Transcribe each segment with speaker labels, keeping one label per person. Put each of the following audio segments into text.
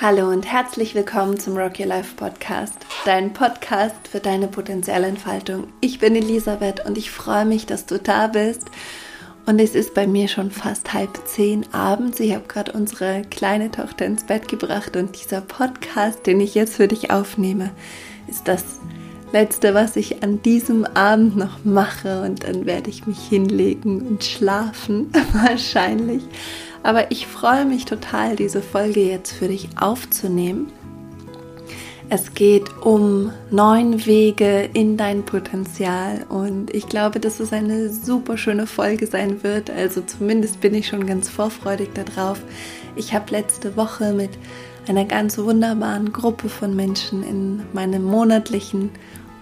Speaker 1: Hallo und herzlich willkommen zum Rock Your Life Podcast, dein Podcast für deine Potenzialentfaltung. Ich bin Elisabeth und ich freue mich, dass du da bist. Und es ist bei mir schon fast halb zehn abends. Ich habe gerade unsere kleine Tochter ins Bett gebracht und dieser Podcast, den ich jetzt für dich aufnehme, ist das letzte, was ich an diesem Abend noch mache. Und dann werde ich mich hinlegen und schlafen, wahrscheinlich. Aber ich freue mich total, diese Folge jetzt für dich aufzunehmen. Es geht um neun Wege in dein Potenzial und ich glaube, dass es eine super schöne Folge sein wird. Also zumindest bin ich schon ganz vorfreudig darauf. Ich habe letzte Woche mit einer ganz wunderbaren Gruppe von Menschen in meinem monatlichen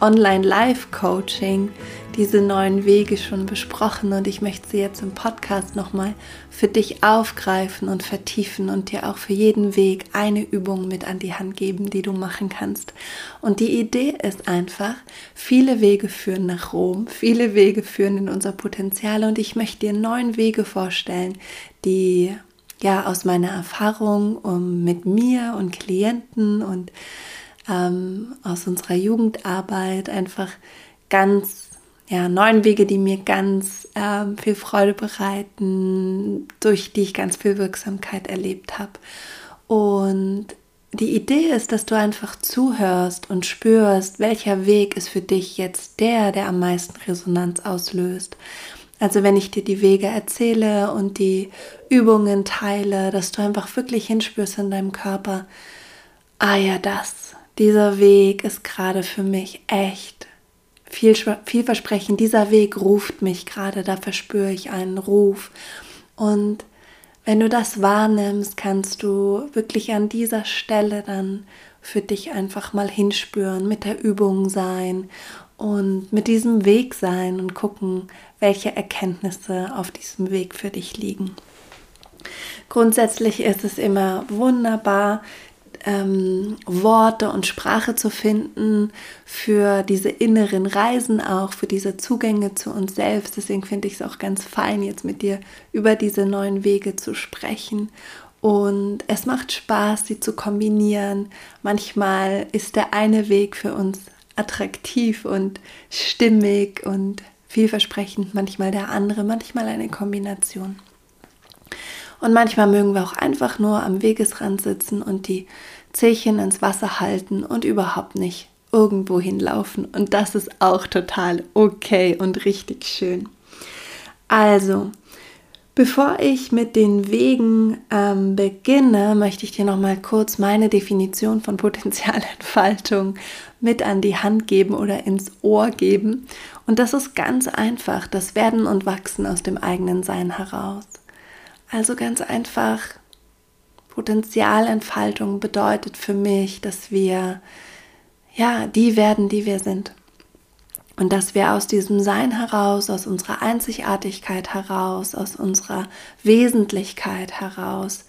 Speaker 1: Online-Live-Coaching diese neuen Wege schon besprochen und ich möchte sie jetzt im Podcast nochmal für dich aufgreifen und vertiefen und dir auch für jeden Weg eine Übung mit an die Hand geben, die du machen kannst. Und die Idee ist einfach, viele Wege führen nach Rom, viele Wege führen in unser Potenzial und ich möchte dir neun Wege vorstellen, die ja aus meiner Erfahrung um, mit mir und Klienten und ähm, aus unserer Jugendarbeit einfach ganz ja, neun Wege, die mir ganz ähm, viel Freude bereiten, durch die ich ganz viel Wirksamkeit erlebt habe. Und die Idee ist, dass du einfach zuhörst und spürst, welcher Weg ist für dich jetzt der, der am meisten Resonanz auslöst. Also wenn ich dir die Wege erzähle und die Übungen teile, dass du einfach wirklich hinspürst in deinem Körper, ah ja, das, dieser Weg ist gerade für mich echt viel, vielversprechend. Dieser Weg ruft mich gerade, da verspüre ich einen Ruf. Und wenn du das wahrnimmst, kannst du wirklich an dieser Stelle dann für dich einfach mal hinspüren, mit der Übung sein und mit diesem Weg sein und gucken, welche Erkenntnisse auf diesem Weg für dich liegen. Grundsätzlich ist es immer wunderbar, ähm, Worte und Sprache zu finden für diese inneren Reisen auch, für diese Zugänge zu uns selbst. Deswegen finde ich es auch ganz fein, jetzt mit dir über diese neuen Wege zu sprechen. Und es macht Spaß, sie zu kombinieren. Manchmal ist der eine Weg für uns attraktiv und stimmig und vielversprechend, manchmal der andere, manchmal eine Kombination. Und manchmal mögen wir auch einfach nur am Wegesrand sitzen und die Zehchen ins Wasser halten und überhaupt nicht irgendwo hinlaufen. Und das ist auch total okay und richtig schön. Also, bevor ich mit den Wegen ähm, beginne, möchte ich dir noch mal kurz meine Definition von Potenzialentfaltung mit an die Hand geben oder ins Ohr geben. Und das ist ganz einfach, das Werden und Wachsen aus dem eigenen Sein heraus. Also ganz einfach, Potenzialentfaltung bedeutet für mich, dass wir ja die werden, die wir sind. Und dass wir aus diesem Sein heraus, aus unserer Einzigartigkeit heraus, aus unserer Wesentlichkeit heraus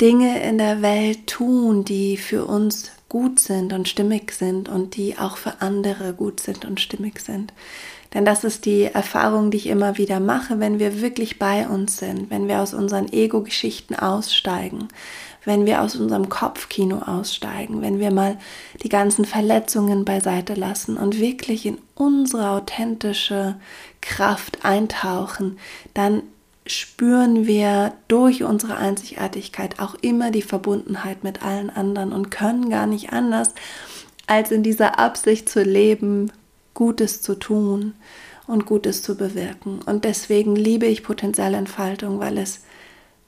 Speaker 1: Dinge in der Welt tun, die für uns gut sind und stimmig sind und die auch für andere gut sind und stimmig sind. Denn das ist die Erfahrung, die ich immer wieder mache, wenn wir wirklich bei uns sind, wenn wir aus unseren Ego-Geschichten aussteigen, wenn wir aus unserem Kopfkino aussteigen, wenn wir mal die ganzen Verletzungen beiseite lassen und wirklich in unsere authentische Kraft eintauchen, dann spüren wir durch unsere Einzigartigkeit auch immer die Verbundenheit mit allen anderen und können gar nicht anders, als in dieser Absicht zu leben, Gutes zu tun und Gutes zu bewirken. Und deswegen liebe ich Potenzialentfaltung, weil es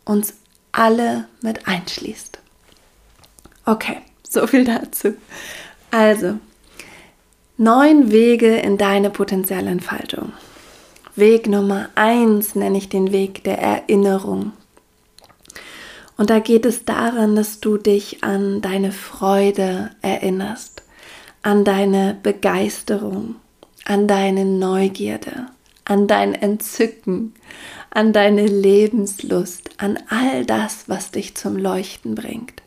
Speaker 1: uns alle mit einschließt. Okay, so viel dazu. Also, neun Wege in deine Potenzialentfaltung. Weg Nummer eins nenne ich den Weg der Erinnerung. Und da geht es daran, dass du dich an deine Freude erinnerst an deine Begeisterung, an deine Neugierde, an dein Entzücken, an deine Lebenslust, an all das, was dich zum Leuchten bringt.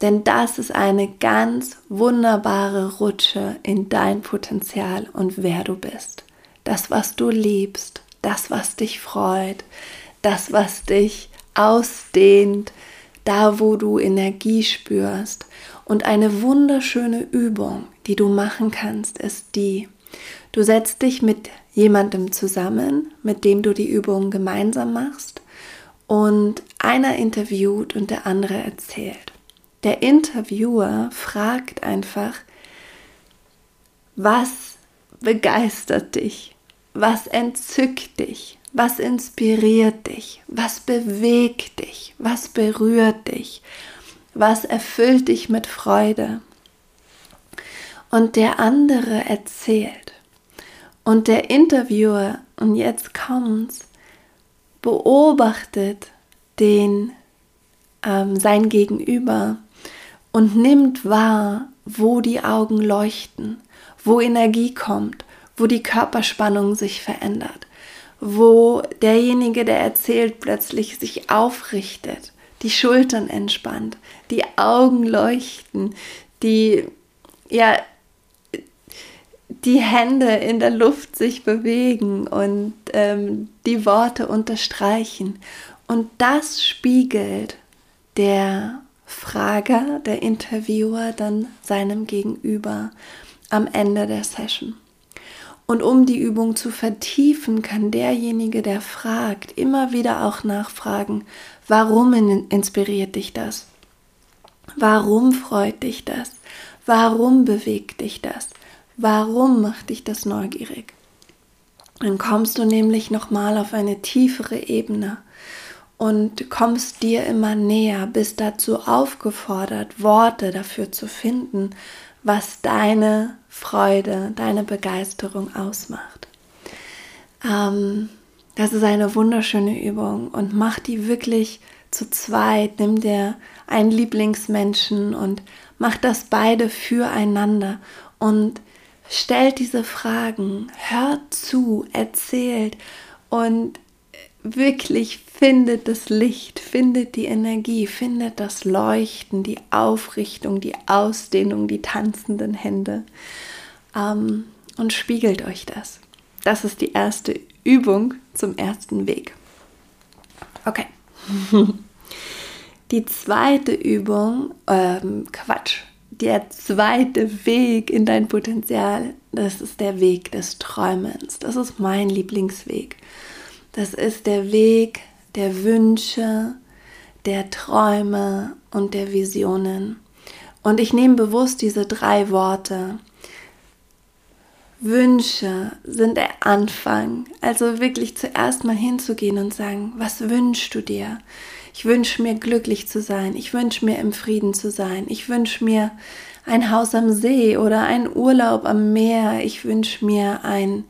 Speaker 1: Denn das ist eine ganz wunderbare Rutsche in dein Potenzial und wer du bist. Das, was du liebst, das, was dich freut, das, was dich ausdehnt, da wo du Energie spürst. Und eine wunderschöne Übung, die du machen kannst, ist die, du setzt dich mit jemandem zusammen, mit dem du die Übung gemeinsam machst und einer interviewt und der andere erzählt. Der Interviewer fragt einfach, was begeistert dich? Was entzückt dich? Was inspiriert dich? Was bewegt dich? Was berührt dich? Was erfüllt dich mit Freude? Und der andere erzählt. Und der Interviewer, und jetzt kommt's, beobachtet den, ähm, sein Gegenüber und nimmt wahr, wo die Augen leuchten, wo Energie kommt, wo die Körperspannung sich verändert, wo derjenige, der erzählt, plötzlich sich aufrichtet, die Schultern entspannt, die Augen leuchten, die ja die Hände in der Luft sich bewegen und ähm, die Worte unterstreichen. Und das spiegelt der Frager, der Interviewer dann seinem Gegenüber am Ende der Session. Und um die Übung zu vertiefen, kann derjenige, der fragt, immer wieder auch nachfragen, warum inspiriert dich das? Warum freut dich das? Warum bewegt dich das? Warum macht dich das neugierig? Dann kommst du nämlich nochmal auf eine tiefere Ebene und kommst dir immer näher, bist dazu aufgefordert, Worte dafür zu finden, was deine Freude, deine Begeisterung ausmacht. Ähm, das ist eine wunderschöne Übung und mach die wirklich zu zweit. Nimm dir einen Lieblingsmenschen und mach das beide füreinander und stellt diese Fragen, hört zu, erzählt und wirklich findet das Licht, findet die Energie, findet das Leuchten, die Aufrichtung, die Ausdehnung, die tanzenden Hände ähm, und spiegelt euch das. Das ist die erste Übung zum ersten Weg. Okay. Die zweite Übung, ähm, Quatsch, der zweite Weg in dein Potenzial, das ist der Weg des Träumens. Das ist mein Lieblingsweg. Das ist der Weg der Wünsche, der Träume und der Visionen. Und ich nehme bewusst diese drei Worte. Wünsche sind der Anfang. Also wirklich zuerst mal hinzugehen und sagen, was wünschst du dir? Ich wünsche mir glücklich zu sein. Ich wünsche mir im Frieden zu sein. Ich wünsche mir ein Haus am See oder einen Urlaub am Meer. Ich wünsche mir ein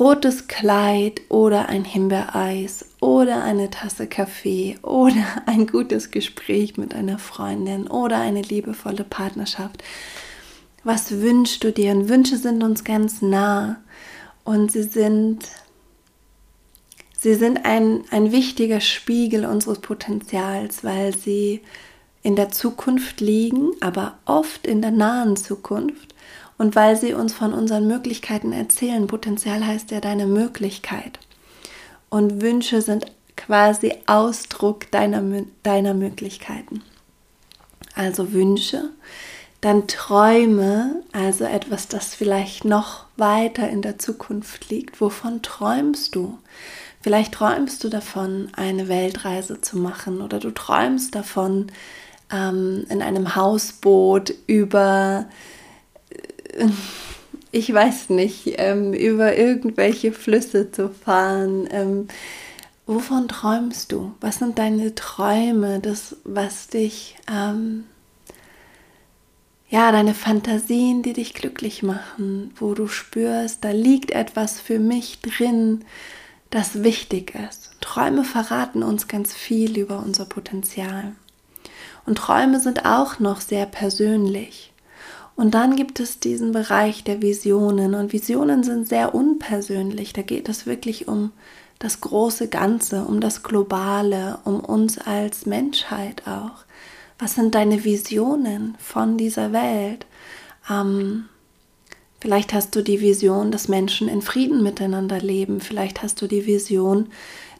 Speaker 1: rotes Kleid oder ein Himbeereis oder eine Tasse Kaffee oder ein gutes Gespräch mit einer Freundin oder eine liebevolle Partnerschaft. Was wünschst du dir? Und Wünsche sind uns ganz nah und sie sind Sie sind ein, ein wichtiger Spiegel unseres Potenzials, weil sie in der Zukunft liegen, aber oft in der nahen Zukunft und weil sie uns von unseren Möglichkeiten erzählen. Potenzial heißt ja deine Möglichkeit. Und Wünsche sind quasi Ausdruck deiner, deiner Möglichkeiten. Also Wünsche, dann Träume, also etwas, das vielleicht noch weiter in der Zukunft liegt. Wovon träumst du? Vielleicht träumst du davon, eine Weltreise zu machen oder du träumst davon, ähm, in einem Hausboot über, äh, ich weiß nicht, ähm, über irgendwelche Flüsse zu fahren. Ähm, wovon träumst du? Was sind deine Träume, das, was dich, ähm, ja, deine Fantasien, die dich glücklich machen, wo du spürst, da liegt etwas für mich drin, das wichtig ist. Träume verraten uns ganz viel über unser Potenzial. Und Träume sind auch noch sehr persönlich. Und dann gibt es diesen Bereich der Visionen. Und Visionen sind sehr unpersönlich. Da geht es wirklich um das große Ganze, um das Globale, um uns als Menschheit auch. Was sind deine Visionen von dieser Welt? Ähm, Vielleicht hast du die Vision, dass Menschen in Frieden miteinander leben. Vielleicht hast du die Vision,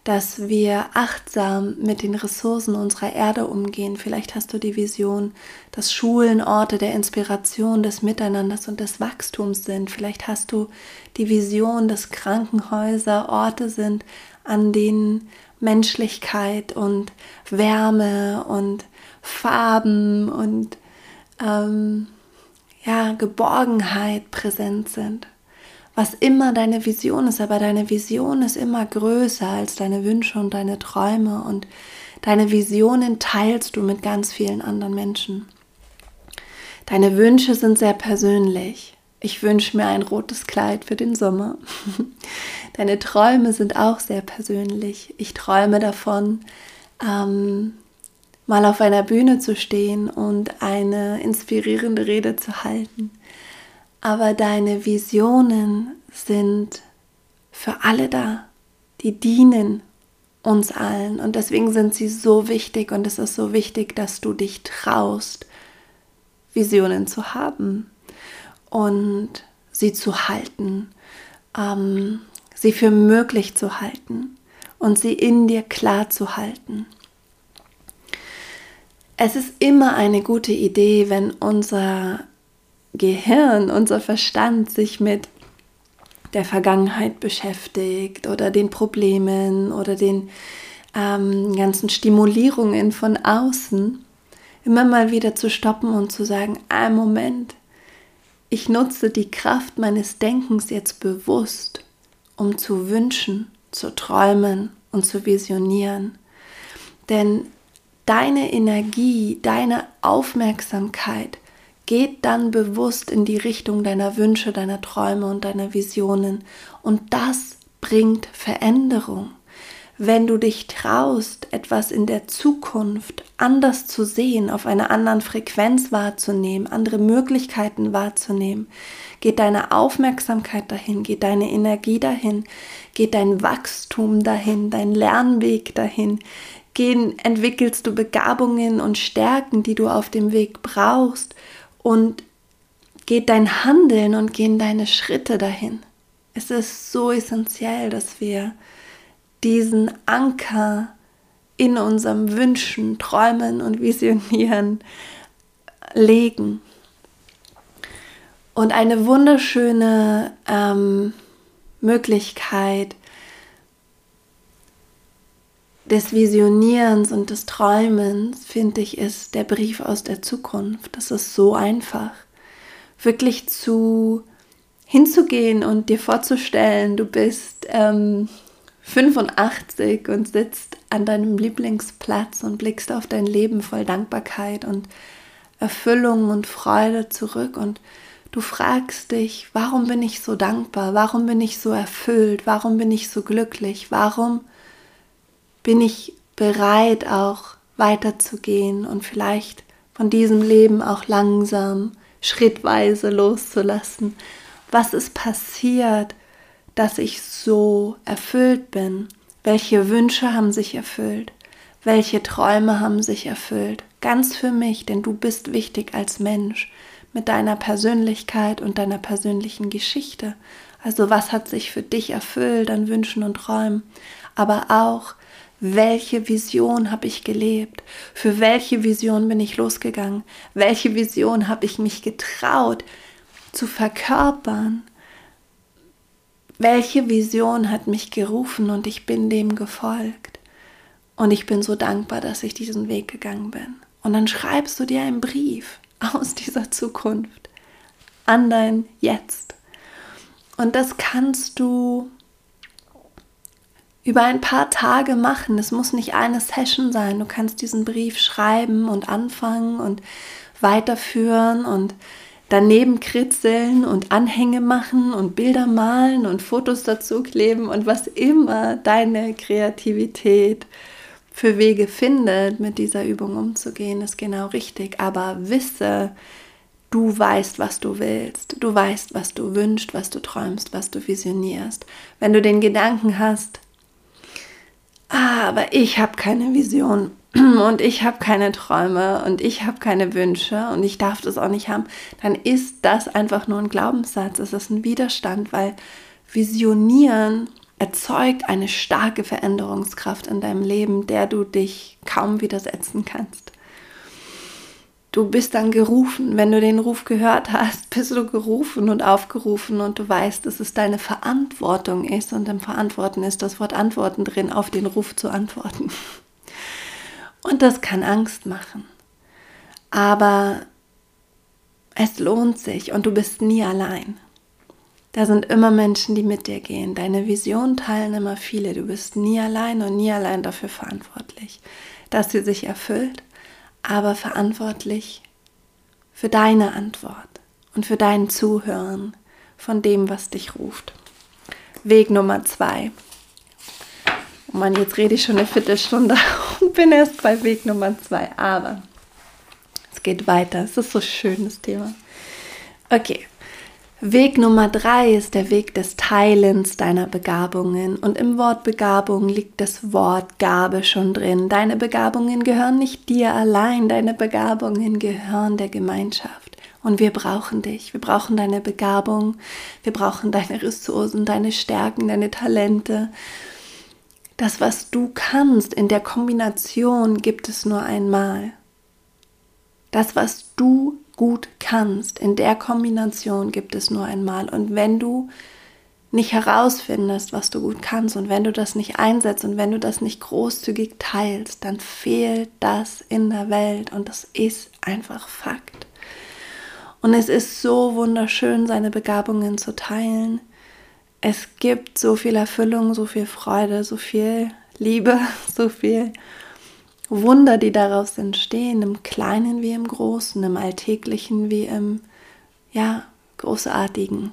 Speaker 1: dass wir achtsam mit den Ressourcen unserer Erde umgehen. Vielleicht hast du die Vision, dass Schulen Orte der Inspiration, des Miteinanders und des Wachstums sind. Vielleicht hast du die Vision, dass Krankenhäuser Orte sind, an denen Menschlichkeit und Wärme und Farben und ähm, ja, Geborgenheit präsent sind was immer deine Vision ist, aber deine Vision ist immer größer als deine Wünsche und deine Träume und deine Visionen teilst du mit ganz vielen anderen Menschen. Deine Wünsche sind sehr persönlich. Ich wünsche mir ein rotes Kleid für den Sommer. Deine Träume sind auch sehr persönlich. Ich träume davon, ähm, mal auf einer Bühne zu stehen und eine inspirierende Rede zu halten aber deine Visionen sind für alle da. Die dienen uns allen und deswegen sind sie so wichtig und es ist so wichtig, dass du dich traust, Visionen zu haben und sie zu halten, ähm, sie für möglich zu halten und sie in dir klar zu halten. Es ist immer eine gute Idee, wenn unser Gehirn, unser Verstand sich mit der Vergangenheit beschäftigt oder den Problemen oder den ähm, ganzen Stimulierungen von außen, immer mal wieder zu stoppen und zu sagen, ein Moment, ich nutze die Kraft meines Denkens jetzt bewusst, um zu wünschen, zu träumen und zu visionieren. Denn deine Energie, deine Aufmerksamkeit geht dann bewusst in die Richtung deiner Wünsche, deiner Träume und deiner Visionen. Und das bringt Veränderung. Wenn du dich traust, etwas in der Zukunft anders zu sehen, auf einer anderen Frequenz wahrzunehmen, andere Möglichkeiten wahrzunehmen, geht deine Aufmerksamkeit dahin, geht deine Energie dahin, geht dein Wachstum dahin, dein Lernweg dahin, gehen, entwickelst du Begabungen und Stärken, die du auf dem Weg brauchst, und geht dein Handeln und gehen deine Schritte dahin. Es ist so essentiell, dass wir diesen Anker in unserem Wünschen, Träumen und Visionieren legen. Und eine wunderschöne ähm, Möglichkeit des Visionierens und des Träumens, finde ich, ist der Brief aus der Zukunft. Das ist so einfach. Wirklich zu hinzugehen und dir vorzustellen, du bist ähm, 85 und sitzt an deinem Lieblingsplatz und blickst auf dein Leben voll Dankbarkeit und Erfüllung und Freude zurück und du fragst dich, warum bin ich so dankbar? Warum bin ich so erfüllt? Warum bin ich so glücklich? Warum bin ich bereit, auch weiterzugehen und vielleicht von diesem Leben auch langsam, schrittweise loszulassen. Was ist passiert, dass ich so erfüllt bin? Welche Wünsche haben sich erfüllt? Welche Träume haben sich erfüllt? Ganz für mich, denn du bist wichtig als Mensch mit deiner Persönlichkeit und deiner persönlichen Geschichte. Also was hat sich für dich erfüllt an Wünschen und Träumen? Aber auch, welche Vision habe ich gelebt? Für welche Vision bin ich losgegangen? Welche Vision habe ich mich getraut zu verkörpern? Welche Vision hat mich gerufen und ich bin dem gefolgt? Und ich bin so dankbar, dass ich diesen Weg gegangen bin. Und dann schreibst du dir einen Brief aus dieser Zukunft an dein Jetzt. Und das kannst du über ein paar Tage machen. Es muss nicht eine Session sein. Du kannst diesen Brief schreiben und anfangen und weiterführen und daneben kritzeln und Anhänge machen und Bilder malen und Fotos dazu kleben und was immer deine Kreativität für Wege findet, mit dieser Übung umzugehen, ist genau richtig. Aber wisse, du weißt, was du willst. Du weißt, was du wünschst, was du träumst, was du visionierst. Wenn du den Gedanken hast, aber ich habe keine Vision und ich habe keine Träume und ich habe keine Wünsche und ich darf das auch nicht haben, dann ist das einfach nur ein Glaubenssatz. Es ist ein Widerstand, weil Visionieren erzeugt eine starke Veränderungskraft in deinem Leben, der du dich kaum widersetzen kannst. Du bist dann gerufen, wenn du den Ruf gehört hast, bist du gerufen und aufgerufen und du weißt, dass es deine Verantwortung ist und im Verantworten ist das Wort Antworten drin, auf den Ruf zu antworten. Und das kann Angst machen. Aber es lohnt sich und du bist nie allein. Da sind immer Menschen, die mit dir gehen. Deine Vision teilen immer viele. Du bist nie allein und nie allein dafür verantwortlich, dass sie sich erfüllt, aber verantwortlich für deine Antwort und für dein Zuhören von dem, was dich ruft. Weg Nummer zwei. Oh Mann, jetzt rede ich schon eine Viertelstunde und bin erst bei Weg Nummer zwei. Aber es geht weiter. Es ist so schön, das Thema. Okay, Weg Nummer drei ist der Weg des Teilens deiner Begabungen. Und im Wort Begabung liegt das Wort Gabe schon drin. Deine Begabungen gehören nicht dir allein, deine Begabungen gehören der Gemeinschaft. Und wir brauchen dich. Wir brauchen deine Begabung. Wir brauchen deine Ressourcen, deine Stärken, deine Talente. Das, was du kannst, in der Kombination gibt es nur einmal. Das, was du gut kannst. In der Kombination gibt es nur einmal. Und wenn du nicht herausfindest, was du gut kannst und wenn du das nicht einsetzt und wenn du das nicht großzügig teilst, dann fehlt das in der Welt und das ist einfach Fakt. Und es ist so wunderschön, seine Begabungen zu teilen. Es gibt so viel Erfüllung, so viel Freude, so viel Liebe, so viel Wunder, die daraus entstehen, im Kleinen wie im Großen, im Alltäglichen wie im, ja, Großartigen.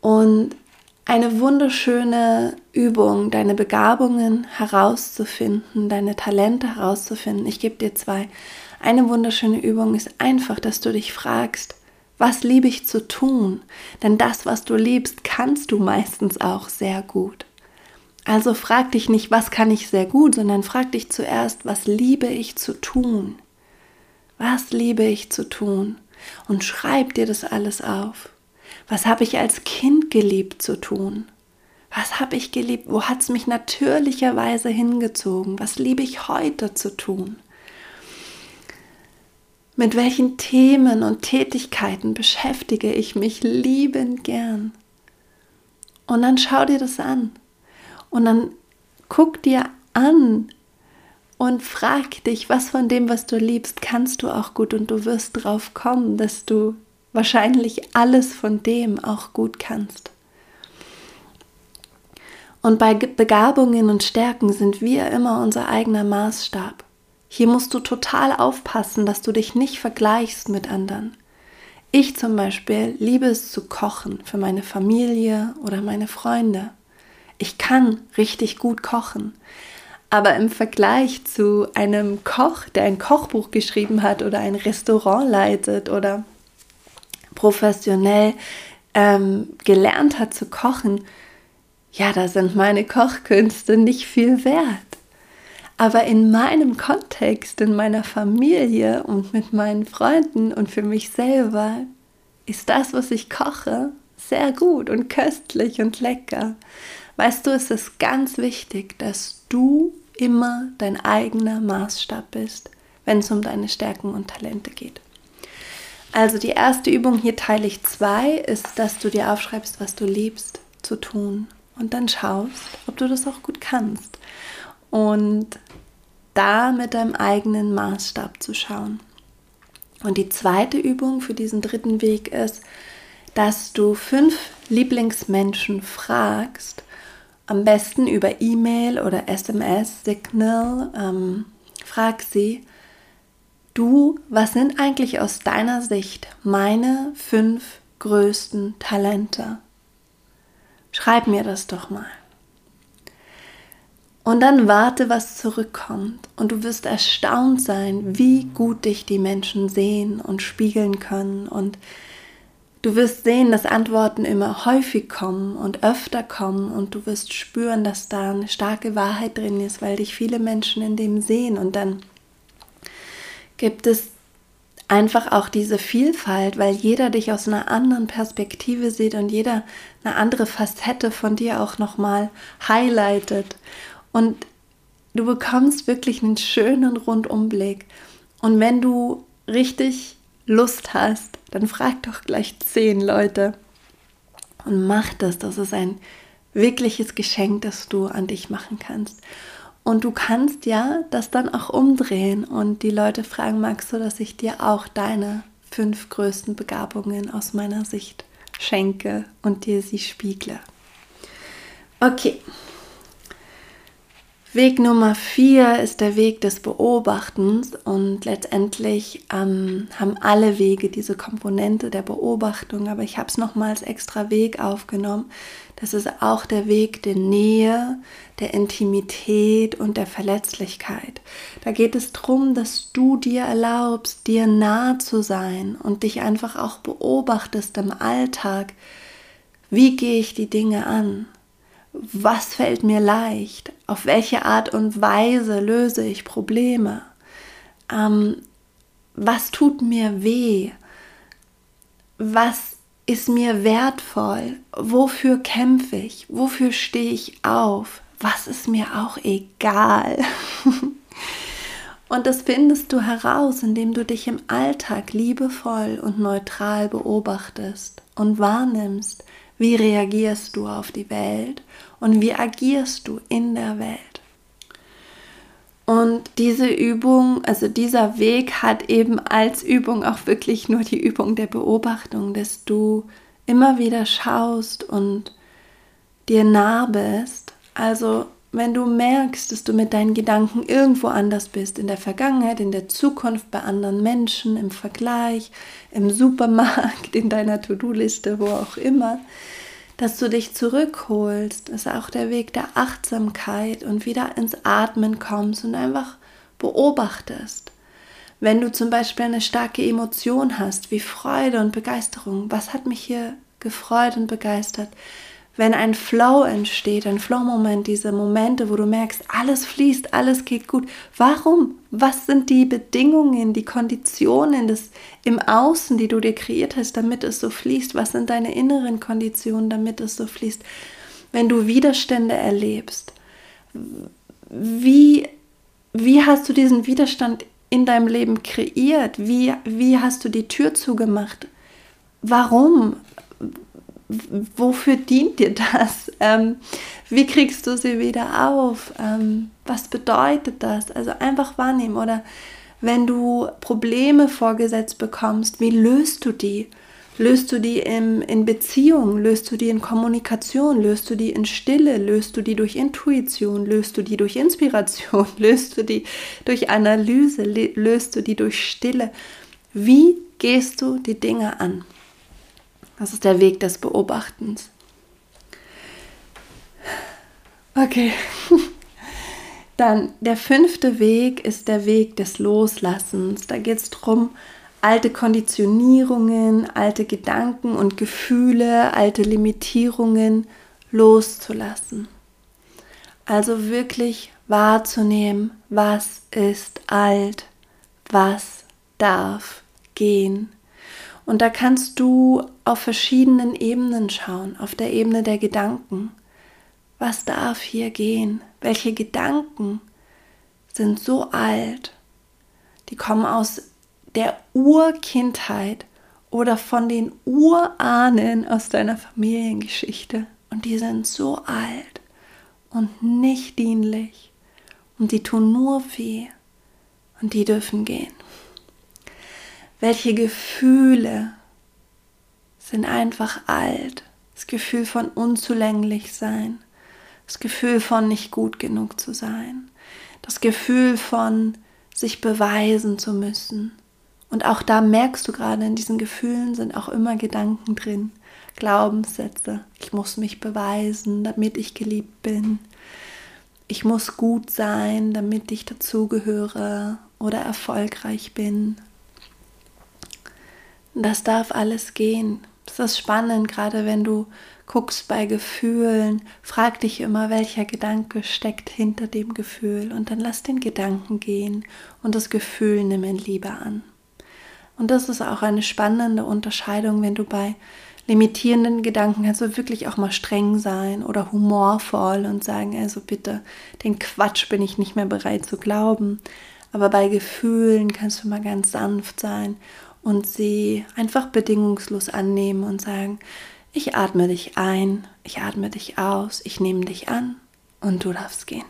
Speaker 1: Und eine wunderschöne Übung, deine Begabungen herauszufinden, deine Talente herauszufinden. Ich gebe dir zwei. Eine wunderschöne Übung ist einfach, dass du dich fragst, was liebe ich zu tun? Denn das, was du liebst, kannst du meistens auch sehr gut. Also frag dich nicht, was kann ich sehr gut, sondern frag dich zuerst, was liebe ich zu tun? Was liebe ich zu tun? Und schreib dir das alles auf. Was habe ich als Kind geliebt zu tun? Was habe ich geliebt? Wo hat es mich natürlicherweise hingezogen? Was liebe ich heute zu tun? Mit welchen Themen und Tätigkeiten beschäftige ich mich liebend gern? Und dann schau dir das an. Und dann guck dir an und frag dich, was von dem, was du liebst, kannst du auch gut und du wirst drauf kommen, dass du wahrscheinlich alles von dem auch gut kannst. Und bei Begabungen und Stärken sind wir immer unser eigener Maßstab. Hier musst du total aufpassen, dass du dich nicht vergleichst mit anderen. Ich zum Beispiel liebe es zu kochen für meine Familie oder meine Freunde. Ich kann richtig gut kochen. Aber im Vergleich zu einem Koch, der ein Kochbuch geschrieben hat oder ein Restaurant leitet oder professionell ähm, gelernt hat zu kochen, ja, da sind meine Kochkünste nicht viel wert. Aber in meinem Kontext, in meiner Familie und mit meinen Freunden und für mich selber ist das, was ich koche, sehr gut und köstlich und lecker. Weißt du, es ist ganz wichtig, dass du immer dein eigener Maßstab bist, wenn es um deine Stärken und Talente geht. Also die erste Übung, hier teile ich zwei, ist, dass du dir aufschreibst, was du liebst zu tun und dann schaust, ob du das auch gut kannst. Und da mit deinem eigenen Maßstab zu schauen. Und die zweite Übung für diesen dritten Weg ist, dass du fünf Lieblingsmenschen fragst, am besten über E-Mail oder SMS, Signal. Ähm, frag sie, du, was sind eigentlich aus deiner Sicht meine fünf größten Talente? Schreib mir das doch mal. Und dann warte, was zurückkommt. Und du wirst erstaunt sein, wie gut dich die Menschen sehen und spiegeln können und Du wirst sehen, dass Antworten immer häufig kommen und öfter kommen und du wirst spüren, dass da eine starke Wahrheit drin ist, weil dich viele Menschen in dem sehen und dann gibt es einfach auch diese Vielfalt, weil jeder dich aus einer anderen Perspektive sieht und jeder eine andere Facette von dir auch nochmal highlightet. Und du bekommst wirklich einen schönen Rundumblick. Und wenn du richtig Lust hast, dann frag doch gleich zehn Leute und mach das. Das ist ein wirkliches Geschenk, das du an dich machen kannst. Und du kannst ja das dann auch umdrehen und die Leute fragen, magst du, dass ich dir auch deine fünf größten Begabungen aus meiner Sicht schenke und dir sie spiegle. Okay, Weg Nummer vier ist der Weg des Beobachtens und letztendlich ähm, haben alle Wege diese Komponente der Beobachtung, aber ich habe es nochmals extra Weg aufgenommen. Das ist auch der Weg der Nähe, der Intimität und der Verletzlichkeit. Da geht es darum, dass du dir erlaubst, dir nah zu sein und dich einfach auch beobachtest im Alltag. Wie gehe ich die Dinge an? Was fällt mir leicht, auf welche Art und Weise löse ich Probleme, ähm, was tut mir weh, was ist mir wertvoll, wofür kämpfe ich, wofür stehe ich auf, was ist mir auch egal. und das findest du heraus, indem du dich im Alltag liebevoll und neutral beobachtest und wahrnimmst, wie reagierst du auf die Welt und wie agierst du in der Welt? Und diese Übung, also dieser Weg hat eben als Übung auch wirklich nur die Übung der Beobachtung, dass du immer wieder schaust und dir nah bist. Also wenn du merkst, dass du mit deinen Gedanken irgendwo anders bist, in der Vergangenheit, in der Zukunft, bei anderen Menschen, im Vergleich, im Supermarkt, in deiner To-Do-Liste, wo auch immer, dass du dich zurückholst, ist auch der Weg der Achtsamkeit und wieder ins Atmen kommst und einfach beobachtest. Wenn du zum Beispiel eine starke Emotion hast, wie Freude und Begeisterung, was hat mich hier gefreut und begeistert? Wenn ein Flow entsteht, ein Flow-Moment, diese Momente, wo du merkst, alles fließt, alles geht gut. Warum? Was sind die Bedingungen, die Konditionen des, im Außen, die du dir kreiert hast, damit es so fließt? Was sind deine inneren Konditionen, damit es so fließt? Wenn du Widerstände erlebst, wie, wie hast du diesen Widerstand in deinem Leben kreiert? Wie, wie hast du die Tür zugemacht? Warum? Wofür dient dir das? Ähm, wie kriegst du sie wieder auf? Ähm, was bedeutet das? Also einfach wahrnehmen oder wenn du Probleme vorgesetzt bekommst, wie löst du die? Löst du die in, in Beziehung? Löst du die in Kommunikation? Löst du die in Stille? Löst du die durch Intuition? Löst du die durch Inspiration? Löst du die durch Analyse? Löst du die durch Stille? Wie gehst du die Dinge an? Das ist der Weg des Beobachtens. Okay. Dann der fünfte Weg ist der Weg des Loslassens. Da geht es darum, alte Konditionierungen, alte Gedanken und Gefühle, alte Limitierungen loszulassen. Also wirklich wahrzunehmen, was ist alt, was darf gehen und da kannst du auf verschiedenen Ebenen schauen, auf der Ebene der Gedanken. Was darf hier gehen? Welche Gedanken sind so alt? Die kommen aus der Urkindheit oder von den Urahnen aus deiner Familiengeschichte. Und die sind so alt und nicht dienlich. Und die tun nur weh. Und die dürfen gehen. Welche Gefühle sind einfach alt? Das Gefühl von unzulänglich sein, das Gefühl von nicht gut genug zu sein, das Gefühl von sich beweisen zu müssen. Und auch da merkst du gerade, in diesen Gefühlen sind auch immer Gedanken drin, Glaubenssätze. Ich muss mich beweisen, damit ich geliebt bin. Ich muss gut sein, damit ich dazugehöre oder erfolgreich bin das darf alles gehen. Das ist spannend, gerade wenn du guckst bei Gefühlen, frag dich immer, welcher Gedanke steckt hinter dem Gefühl und dann lass den Gedanken gehen und das Gefühl nimm in Liebe an. Und das ist auch eine spannende Unterscheidung, wenn du bei limitierenden Gedanken kannst du wirklich auch mal streng sein oder humorvoll und sagen, also bitte, den Quatsch bin ich nicht mehr bereit zu glauben. Aber bei Gefühlen kannst du mal ganz sanft sein und sie einfach bedingungslos annehmen und sagen, ich atme dich ein, ich atme dich aus, ich nehme dich an und du darfst gehen.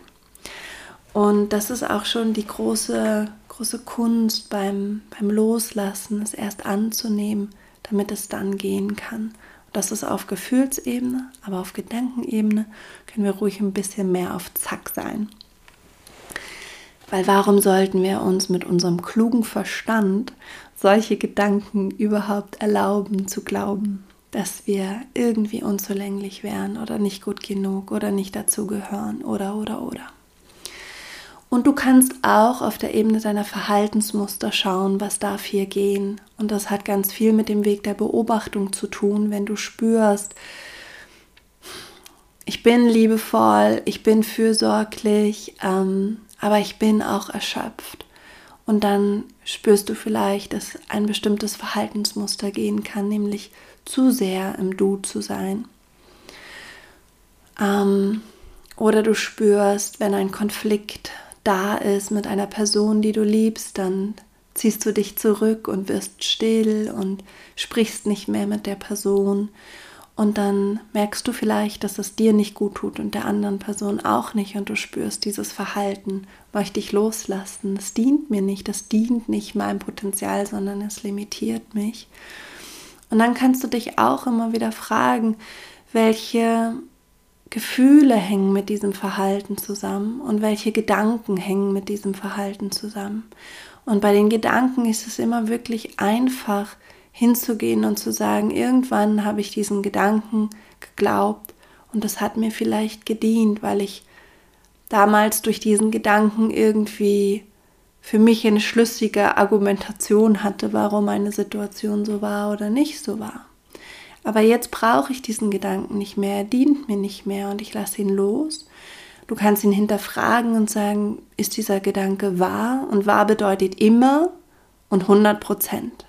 Speaker 1: Und das ist auch schon die große, große Kunst beim, beim Loslassen, es erst anzunehmen, damit es dann gehen kann. Das ist auf Gefühlsebene, aber auf Gedankenebene können wir ruhig ein bisschen mehr auf Zack sein. Weil warum sollten wir uns mit unserem klugen Verstand solche Gedanken überhaupt erlauben zu glauben, dass wir irgendwie unzulänglich wären oder nicht gut genug oder nicht dazugehören oder oder oder. Und du kannst auch auf der Ebene deiner Verhaltensmuster schauen, was darf hier gehen. Und das hat ganz viel mit dem Weg der Beobachtung zu tun, wenn du spürst, ich bin liebevoll, ich bin fürsorglich, ähm, aber ich bin auch erschöpft. Und dann spürst du vielleicht, dass ein bestimmtes Verhaltensmuster gehen kann, nämlich zu sehr im Du zu sein. Ähm, oder du spürst, wenn ein Konflikt da ist mit einer Person, die du liebst, dann ziehst du dich zurück und wirst still und sprichst nicht mehr mit der Person und dann merkst du vielleicht, dass es dir nicht gut tut und der anderen Person auch nicht und du spürst dieses Verhalten, möchte ich loslassen, das dient mir nicht, das dient nicht meinem Potenzial, sondern es limitiert mich. Und dann kannst du dich auch immer wieder fragen, welche Gefühle hängen mit diesem Verhalten zusammen und welche Gedanken hängen mit diesem Verhalten zusammen. Und bei den Gedanken ist es immer wirklich einfach, hinzugehen und zu sagen, irgendwann habe ich diesen Gedanken geglaubt und das hat mir vielleicht gedient, weil ich damals durch diesen Gedanken irgendwie für mich eine schlüssige Argumentation hatte, warum eine Situation so war oder nicht so war. Aber jetzt brauche ich diesen Gedanken nicht mehr, er dient mir nicht mehr und ich lasse ihn los. Du kannst ihn hinterfragen und sagen, ist dieser Gedanke wahr? Und wahr bedeutet immer und 100 Prozent.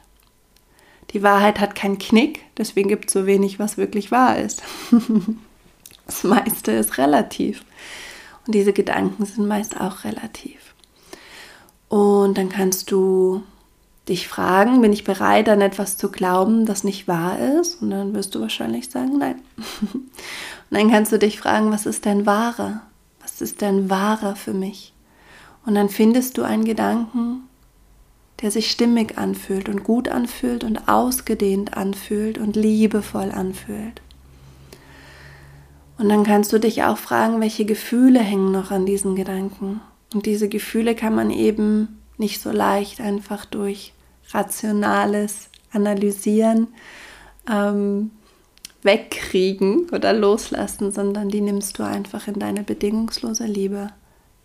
Speaker 1: Die Wahrheit hat keinen Knick, deswegen gibt es so wenig, was wirklich wahr ist. das meiste ist relativ. Und diese Gedanken sind meist auch relativ. Und dann kannst du dich fragen, bin ich bereit, an etwas zu glauben, das nicht wahr ist? Und dann wirst du wahrscheinlich sagen, nein. Und dann kannst du dich fragen, was ist denn wahrer? Was ist denn wahrer für mich? Und dann findest du einen Gedanken, der sich stimmig anfühlt und gut anfühlt und ausgedehnt anfühlt und liebevoll anfühlt. Und dann kannst du dich auch fragen, welche Gefühle hängen noch an diesen Gedanken. Und diese Gefühle kann man eben nicht so leicht einfach durch rationales Analysieren ähm, wegkriegen oder loslassen, sondern die nimmst du einfach in deine bedingungslose Liebe.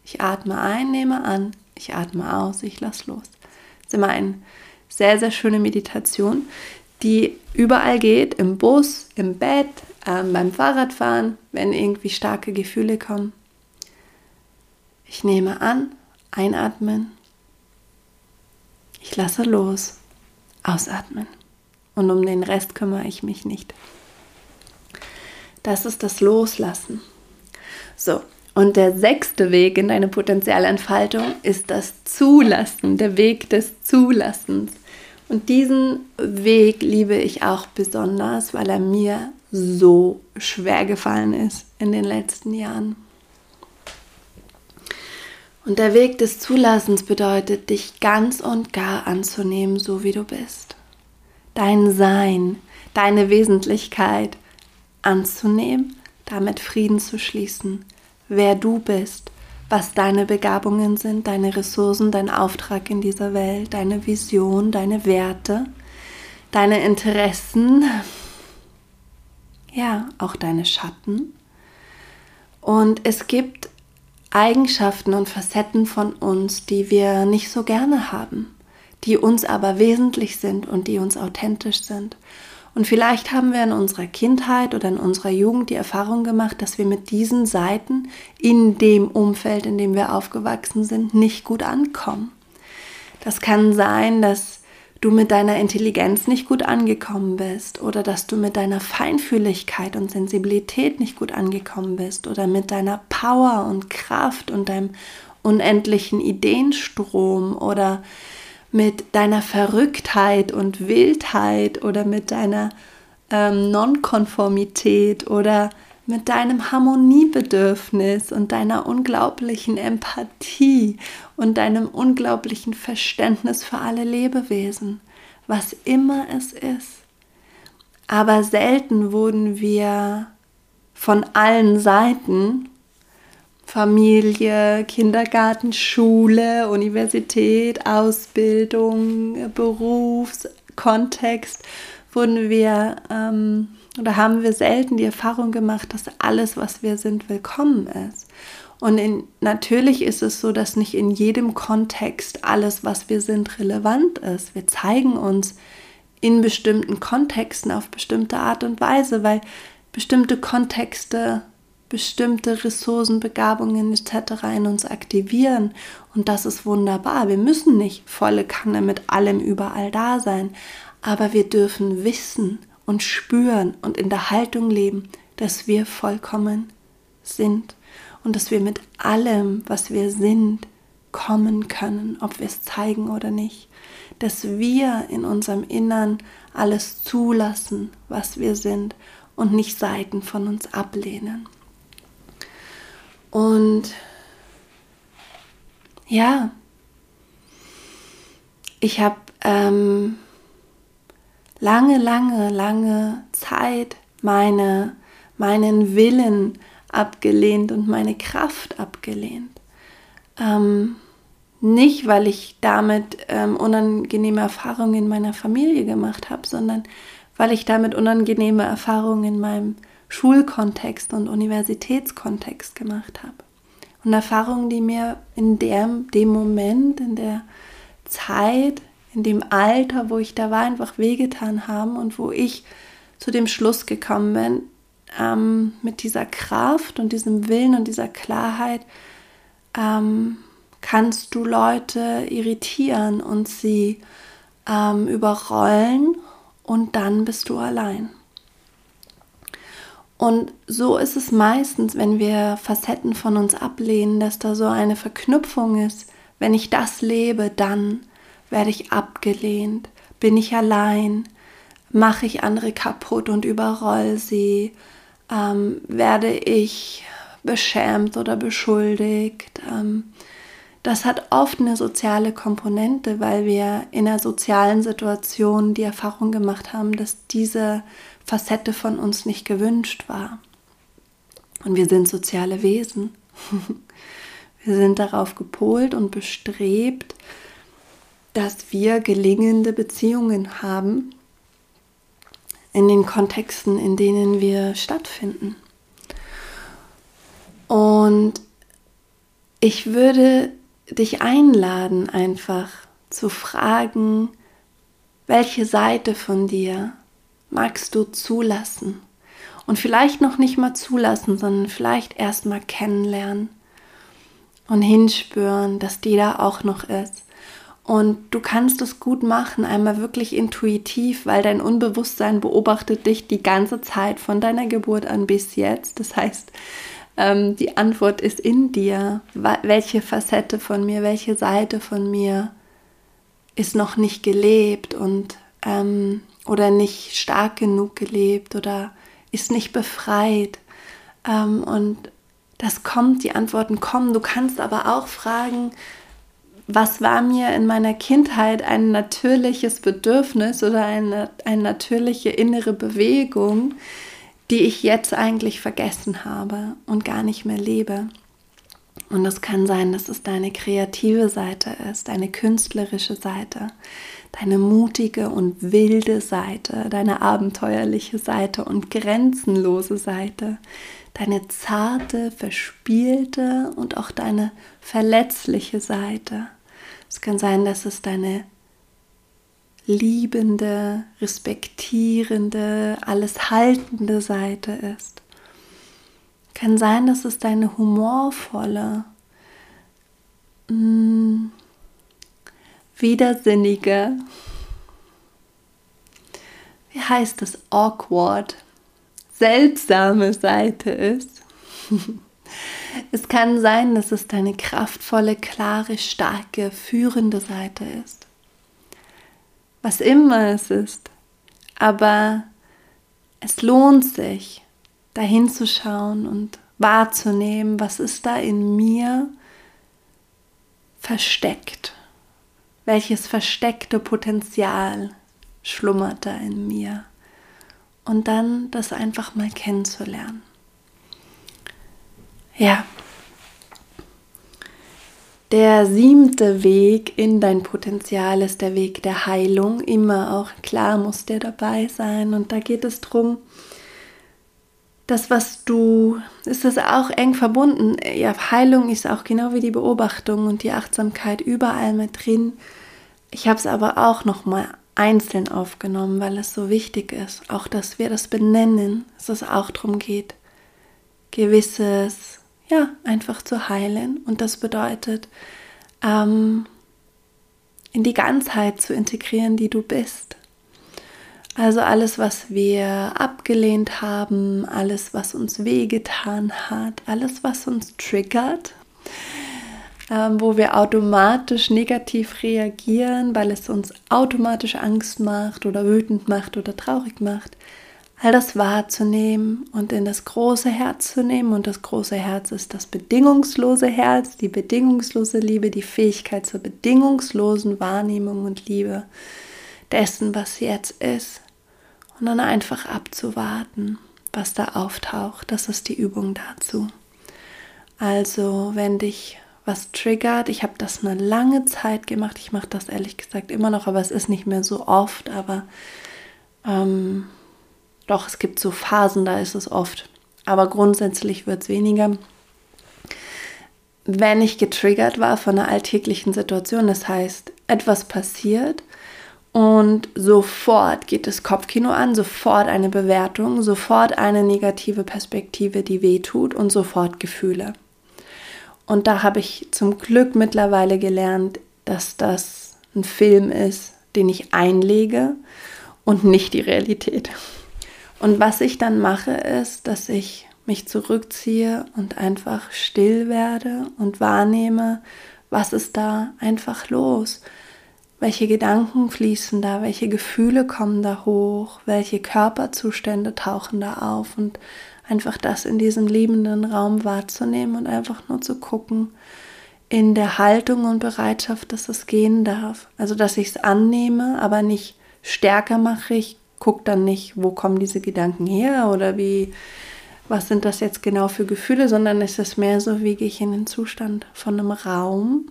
Speaker 1: Ich atme ein, nehme an, ich atme aus, ich lass los ist immer eine sehr, sehr schöne Meditation, die überall geht, im Bus, im Bett, ähm, beim Fahrradfahren, wenn irgendwie starke Gefühle kommen. Ich nehme an, einatmen. Ich lasse los, ausatmen. Und um den Rest kümmere ich mich nicht. Das ist das Loslassen. So, und der sechste Weg in deine Potenzialentfaltung ist das Zulassen, der Weg des Zulassens. Und diesen Weg liebe ich auch besonders, weil er mir so schwer gefallen ist in den letzten Jahren. Und der Weg des Zulassens bedeutet, dich ganz und gar anzunehmen, so wie du bist. Dein Sein, deine Wesentlichkeit anzunehmen, damit Frieden zu schließen wer du bist, was deine Begabungen sind, deine Ressourcen, dein Auftrag in dieser Welt, deine Vision, deine Werte, deine Interessen, ja, auch deine Schatten. Und es gibt Eigenschaften und Facetten von uns, die wir nicht so gerne haben, die uns aber wesentlich sind und die uns authentisch sind. Und vielleicht haben wir in unserer Kindheit oder in unserer Jugend die Erfahrung gemacht, dass wir mit diesen Seiten in dem Umfeld, in dem wir aufgewachsen sind, nicht gut ankommen. Das kann sein, dass du mit deiner Intelligenz nicht gut angekommen bist oder dass du mit deiner Feinfühligkeit und Sensibilität nicht gut angekommen bist oder mit deiner Power und Kraft und deinem unendlichen Ideenstrom oder mit deiner Verrücktheit und Wildheit oder mit deiner ähm, Nonkonformität oder mit deinem Harmoniebedürfnis und deiner unglaublichen Empathie und deinem unglaublichen Verständnis für alle Lebewesen, was immer es ist. Aber selten wurden wir von allen Seiten, Familie, Kindergarten, Schule, Universität, Ausbildung, Berufskontext, wurden wir ähm, oder haben wir selten die Erfahrung gemacht, dass alles, was wir sind, willkommen ist. Und in, natürlich ist es so, dass nicht in jedem Kontext alles, was wir sind, relevant ist. Wir zeigen uns in bestimmten Kontexten auf bestimmte Art und Weise, weil bestimmte Kontexte bestimmte Ressourcen, Begabungen etc. in uns aktivieren. Und das ist wunderbar. Wir müssen nicht volle Kanne mit allem überall da sein, aber wir dürfen wissen, und spüren und in der Haltung leben, dass wir vollkommen sind und dass wir mit allem, was wir sind, kommen können, ob wir es zeigen oder nicht. Dass wir in unserem Innern alles zulassen, was wir sind und nicht Seiten von uns ablehnen. Und ja, ich habe ähm, lange, lange, lange Zeit meine, meinen Willen abgelehnt und meine Kraft abgelehnt. Ähm, nicht, weil ich damit ähm, unangenehme Erfahrungen in meiner Familie gemacht habe, sondern weil ich damit unangenehme Erfahrungen in meinem Schulkontext und Universitätskontext gemacht habe. Und Erfahrungen, die mir in der, dem Moment, in der Zeit in dem Alter, wo ich da war, einfach wehgetan haben und wo ich zu dem Schluss gekommen bin, ähm, mit dieser Kraft und diesem Willen und dieser Klarheit ähm, kannst du Leute irritieren und sie ähm, überrollen und dann bist du allein. Und so ist es meistens, wenn wir Facetten von uns ablehnen, dass da so eine Verknüpfung ist. Wenn ich das lebe, dann werde ich abgelehnt? Bin ich allein? Mache ich andere kaputt und überroll sie? Ähm, werde ich beschämt oder beschuldigt? Ähm, das hat oft eine soziale Komponente, weil wir in einer sozialen Situation die Erfahrung gemacht haben, dass diese Facette von uns nicht gewünscht war. Und wir sind soziale Wesen. wir sind darauf gepolt und bestrebt, dass wir gelingende Beziehungen haben in den Kontexten, in denen wir stattfinden. Und ich würde dich einladen, einfach zu fragen, welche Seite von dir magst du zulassen? Und vielleicht noch nicht mal zulassen, sondern vielleicht erst mal kennenlernen und hinspüren, dass die da auch noch ist und du kannst es gut machen, einmal wirklich intuitiv, weil dein Unbewusstsein beobachtet dich die ganze Zeit von deiner Geburt an bis jetzt. Das heißt, ähm, die Antwort ist in dir. Welche Facette von mir, welche Seite von mir ist noch nicht gelebt und ähm, oder nicht stark genug gelebt oder ist nicht befreit. Ähm, und das kommt, die Antworten kommen. Du kannst aber auch fragen, was war mir in meiner Kindheit ein natürliches Bedürfnis oder eine, eine natürliche innere Bewegung, die ich jetzt eigentlich vergessen habe und gar nicht mehr lebe. Und es kann sein, dass es deine kreative Seite ist, deine künstlerische Seite, deine mutige und wilde Seite, deine abenteuerliche Seite und grenzenlose Seite, deine zarte, verspielte und auch deine verletzliche Seite. Es kann sein, dass es deine liebende, respektierende, alles haltende Seite ist. Kann sein, dass es deine humorvolle, mh, mm, widersinnige, wie heißt es, awkward, seltsame Seite ist. es kann sein, dass es deine kraftvolle, klare, starke, führende Seite ist. Was immer es ist. Aber es lohnt sich, dahin zu schauen und wahrzunehmen, was ist da in mir versteckt. Welches versteckte Potenzial schlummert da in mir? Und dann das einfach mal kennenzulernen. Ja. Der siebte Weg in dein Potenzial ist der Weg der Heilung. Immer auch klar muss der dabei sein. Und da geht es darum, das, was du, ist das auch eng verbunden. Ja, Heilung ist auch genau wie die Beobachtung und die Achtsamkeit überall mit drin. Ich habe es aber auch noch mal einzeln aufgenommen, weil es so wichtig ist, auch dass wir das benennen, dass es auch darum geht, gewisses ja, einfach zu heilen. Und das bedeutet, ähm, in die Ganzheit zu integrieren, die du bist. Also alles, was wir abgelehnt haben, alles, was uns wehgetan hat, alles, was uns triggert, ähm, wo wir automatisch negativ reagieren, weil es uns automatisch Angst macht oder wütend macht oder traurig macht, all das wahrzunehmen und in das große Herz zu nehmen. Und das große Herz ist das bedingungslose Herz, die bedingungslose Liebe, die Fähigkeit zur bedingungslosen Wahrnehmung und Liebe dessen, was jetzt ist. Und dann einfach abzuwarten, was da auftaucht. Das ist die Übung dazu. Also, wenn dich was triggert, ich habe das eine lange Zeit gemacht, ich mache das ehrlich gesagt immer noch, aber es ist nicht mehr so oft, aber ähm, doch, es gibt so Phasen, da ist es oft. Aber grundsätzlich wird es weniger. Wenn ich getriggert war von einer alltäglichen Situation, das heißt, etwas passiert und sofort geht das Kopfkino an, sofort eine Bewertung, sofort eine negative Perspektive, die wehtut und sofort Gefühle. Und da habe ich zum Glück mittlerweile gelernt, dass das ein Film ist, den ich einlege und nicht die Realität. Und was ich dann mache, ist, dass ich mich zurückziehe und einfach still werde und wahrnehme, was ist da einfach los? Welche Gedanken fließen da? Welche Gefühle kommen da hoch? Welche Körperzustände tauchen da auf? Und einfach das in diesem liebenden Raum wahrzunehmen und einfach nur zu gucken in der Haltung und Bereitschaft, dass es gehen darf. Also, dass ich es annehme, aber nicht stärker mache. Ich gucke dann nicht, wo kommen diese Gedanken her oder wie, was sind das jetzt genau für Gefühle, sondern es ist mehr so, wie gehe ich in den Zustand von einem Raum,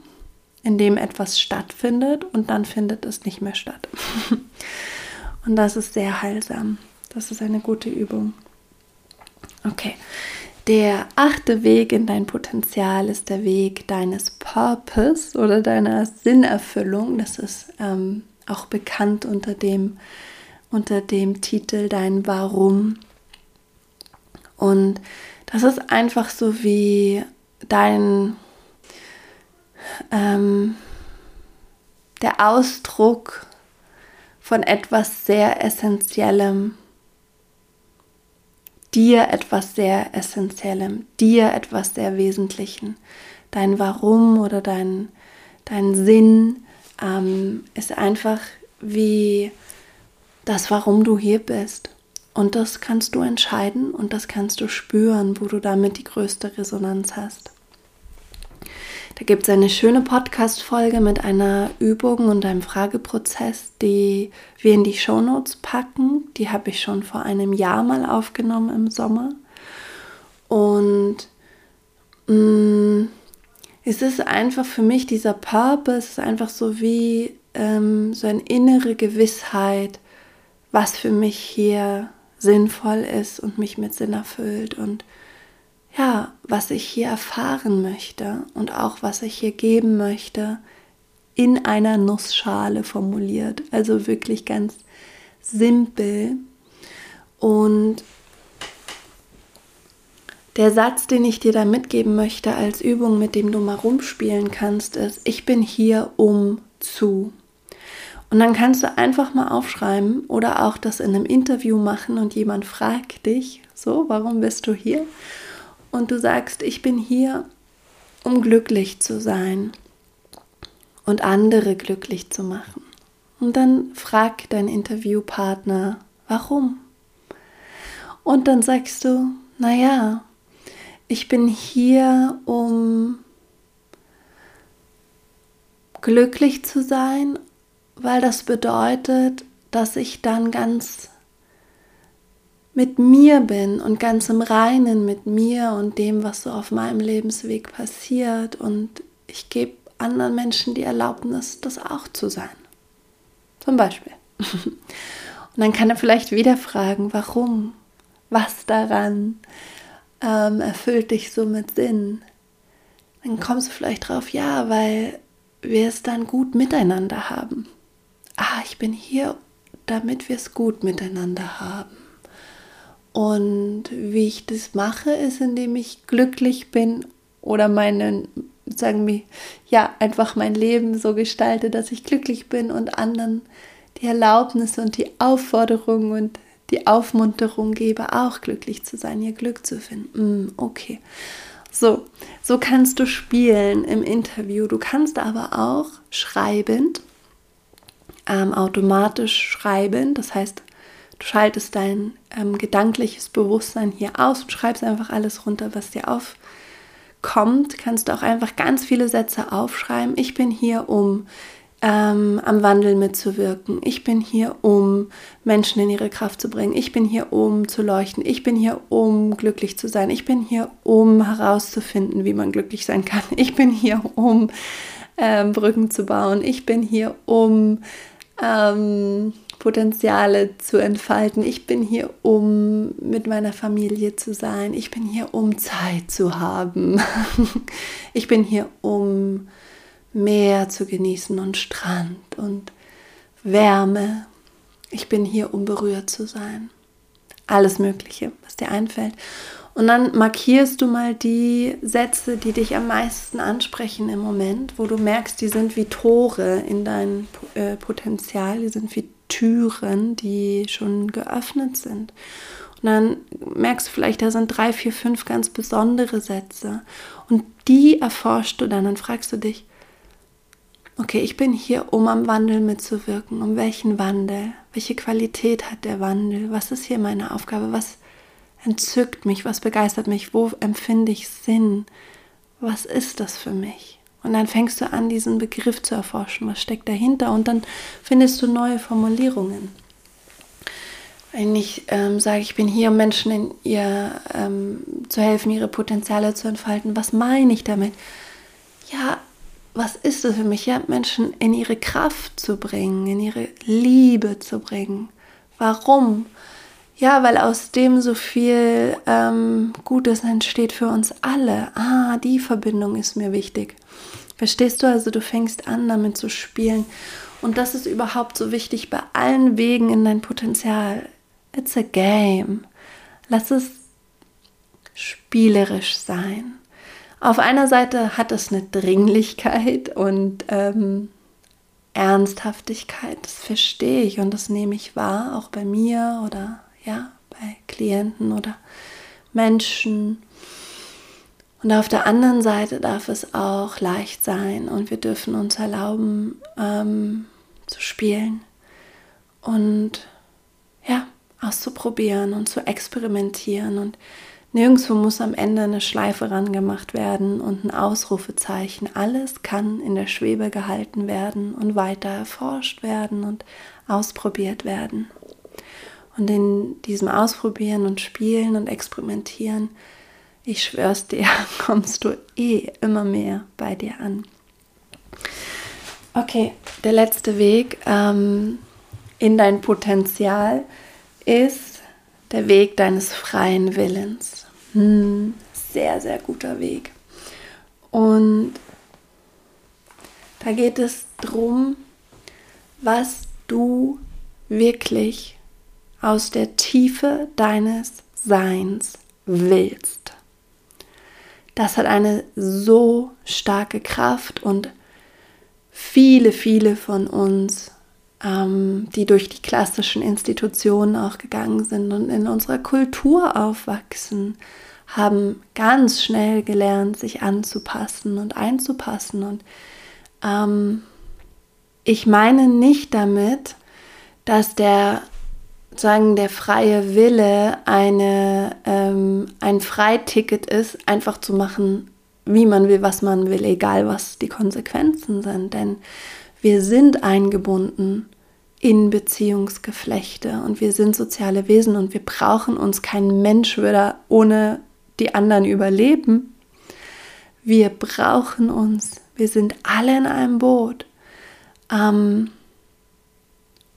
Speaker 1: in dem etwas stattfindet und dann findet es nicht mehr statt. und das ist sehr heilsam. Das ist eine gute Übung. Okay. Der achte Weg in dein Potenzial ist der Weg deines Purpose oder deiner Sinnerfüllung. Das ist ähm, auch bekannt unter dem unter dem Titel Dein Warum. Und das ist einfach so wie dein, ähm, der Ausdruck von etwas sehr Essentiellem, dir etwas sehr Essentiellem, dir etwas sehr Wesentlichen. Dein Warum oder dein, dein Sinn ähm, ist einfach wie das, warum du hier bist. Und das kannst du entscheiden und das kannst du spüren, wo du damit die größte Resonanz hast. Da gibt es eine schöne Podcast-Folge mit einer Übung und einem Frageprozess, die wir in die Shownotes packen. Die habe ich schon vor einem Jahr mal aufgenommen im Sommer. Und mh, mm, es ist einfach für mich dieser Purpose, ist einfach so wie ähm, so eine innere Gewissheit, was für mich hier sinnvoll ist und mich mit Sinn erfüllt und ja, was ich hier erfahren möchte und auch was ich hier geben möchte, in einer Nussschale formuliert. Also wirklich ganz simpel. Und der Satz, den ich dir da mitgeben möchte als Übung, mit dem du mal rumspielen kannst, ist, ich bin hier um zu. Und dann kannst du einfach mal aufschreiben oder auch das in einem Interview machen und jemand fragt dich, so, warum bist du hier? Und du sagst, ich bin hier, um glücklich zu sein und andere glücklich zu machen. Und dann frag dein Interviewpartner, warum? Und dann sagst du, naja, ich bin hier, um glücklich zu sein, weil das bedeutet, dass ich dann ganz mit mir bin und ganz im Reinen mit mir und dem, was so auf meinem Lebensweg passiert. Und ich gebe anderen Menschen die Erlaubnis, das auch zu sein. Zum Beispiel. Und dann kann er vielleicht wieder fragen, warum? Was daran ähm, erfüllt dich so mit Sinn? Dann kommst du vielleicht drauf, ja, weil wir es dann gut miteinander haben. Ah, ich bin hier, damit wir es gut miteinander haben. Und wie ich das mache, ist, indem ich glücklich bin oder meinen, sagen wir, ja, einfach mein Leben so gestalte, dass ich glücklich bin und anderen die Erlaubnis und die Aufforderung und die Aufmunterung gebe, auch glücklich zu sein, ihr Glück zu finden. Mm, okay. So, so kannst du spielen im Interview. Du kannst aber auch schreibend, ähm, automatisch schreiben, das heißt, Du schaltest dein ähm, gedankliches Bewusstsein hier aus und schreibst einfach alles runter, was dir aufkommt. Kannst du auch einfach ganz viele Sätze aufschreiben. Ich bin hier, um ähm, am Wandel mitzuwirken. Ich bin hier, um Menschen in ihre Kraft zu bringen. Ich bin hier, um zu leuchten. Ich bin hier, um glücklich zu sein. Ich bin hier, um herauszufinden, wie man glücklich sein kann. Ich bin hier, um ähm, Brücken zu bauen. Ich bin hier, um ähm, Potenziale zu entfalten. Ich bin hier, um mit meiner Familie zu sein. Ich bin hier, um Zeit zu haben. Ich bin hier, um Meer zu genießen und Strand und Wärme. Ich bin hier, um berührt zu sein. Alles Mögliche, was dir einfällt. Und dann markierst du mal die Sätze, die dich am meisten ansprechen im Moment, wo du merkst, die sind wie Tore in dein äh, Potenzial, die sind wie Türen, die schon geöffnet sind. Und dann merkst du vielleicht, da sind drei, vier, fünf ganz besondere Sätze. Und die erforschst du dann und fragst du dich, okay, ich bin hier, um am Wandel mitzuwirken. Um welchen Wandel? Welche Qualität hat der Wandel? Was ist hier meine Aufgabe? Was entzückt mich? Was begeistert mich? Wo empfinde ich Sinn? Was ist das für mich? Und dann fängst du an, diesen Begriff zu erforschen, was steckt dahinter und dann findest du neue Formulierungen. Wenn ich ähm, sage, ich bin hier, um Menschen in ihr ähm, zu helfen, ihre Potenziale zu entfalten, was meine ich damit? Ja, was ist es für mich? Ja, Menschen in ihre Kraft zu bringen, in ihre Liebe zu bringen. Warum? Ja, weil aus dem so viel ähm, Gutes entsteht für uns alle. Ah, die Verbindung ist mir wichtig. Verstehst du? Also du fängst an, damit zu spielen. Und das ist überhaupt so wichtig bei allen Wegen in dein Potenzial. It's a game. Lass es spielerisch sein. Auf einer Seite hat es eine Dringlichkeit und ähm, Ernsthaftigkeit. Das verstehe ich und das nehme ich wahr, auch bei mir oder ja, bei Klienten oder Menschen. Und auf der anderen Seite darf es auch leicht sein und wir dürfen uns erlauben ähm, zu spielen und ja, auszuprobieren und zu experimentieren. Und nirgendwo muss am Ende eine Schleife rangemacht werden und ein Ausrufezeichen. Alles kann in der Schwebe gehalten werden und weiter erforscht werden und ausprobiert werden. Und in diesem Ausprobieren und Spielen und Experimentieren, ich schwör's dir, kommst du eh immer mehr bei dir an. Okay, der letzte Weg ähm, in dein Potenzial ist der Weg deines freien Willens. Hm, sehr, sehr guter Weg. Und da geht es darum, was du wirklich aus der Tiefe deines Seins willst. Das hat eine so starke Kraft und viele, viele von uns ähm, die durch die klassischen Institutionen auch gegangen sind und in unserer Kultur aufwachsen, haben ganz schnell gelernt, sich anzupassen und einzupassen. Und ähm, ich meine nicht damit, dass der sagen der freie Wille eine, ähm, ein Freiticket ist, einfach zu machen, wie man will, was man will, egal was die Konsequenzen sind. Denn wir sind eingebunden in Beziehungsgeflechte und wir sind soziale Wesen und wir brauchen uns. Kein Mensch würde ohne die anderen überleben. Wir brauchen uns. Wir sind alle in einem Boot. Ähm,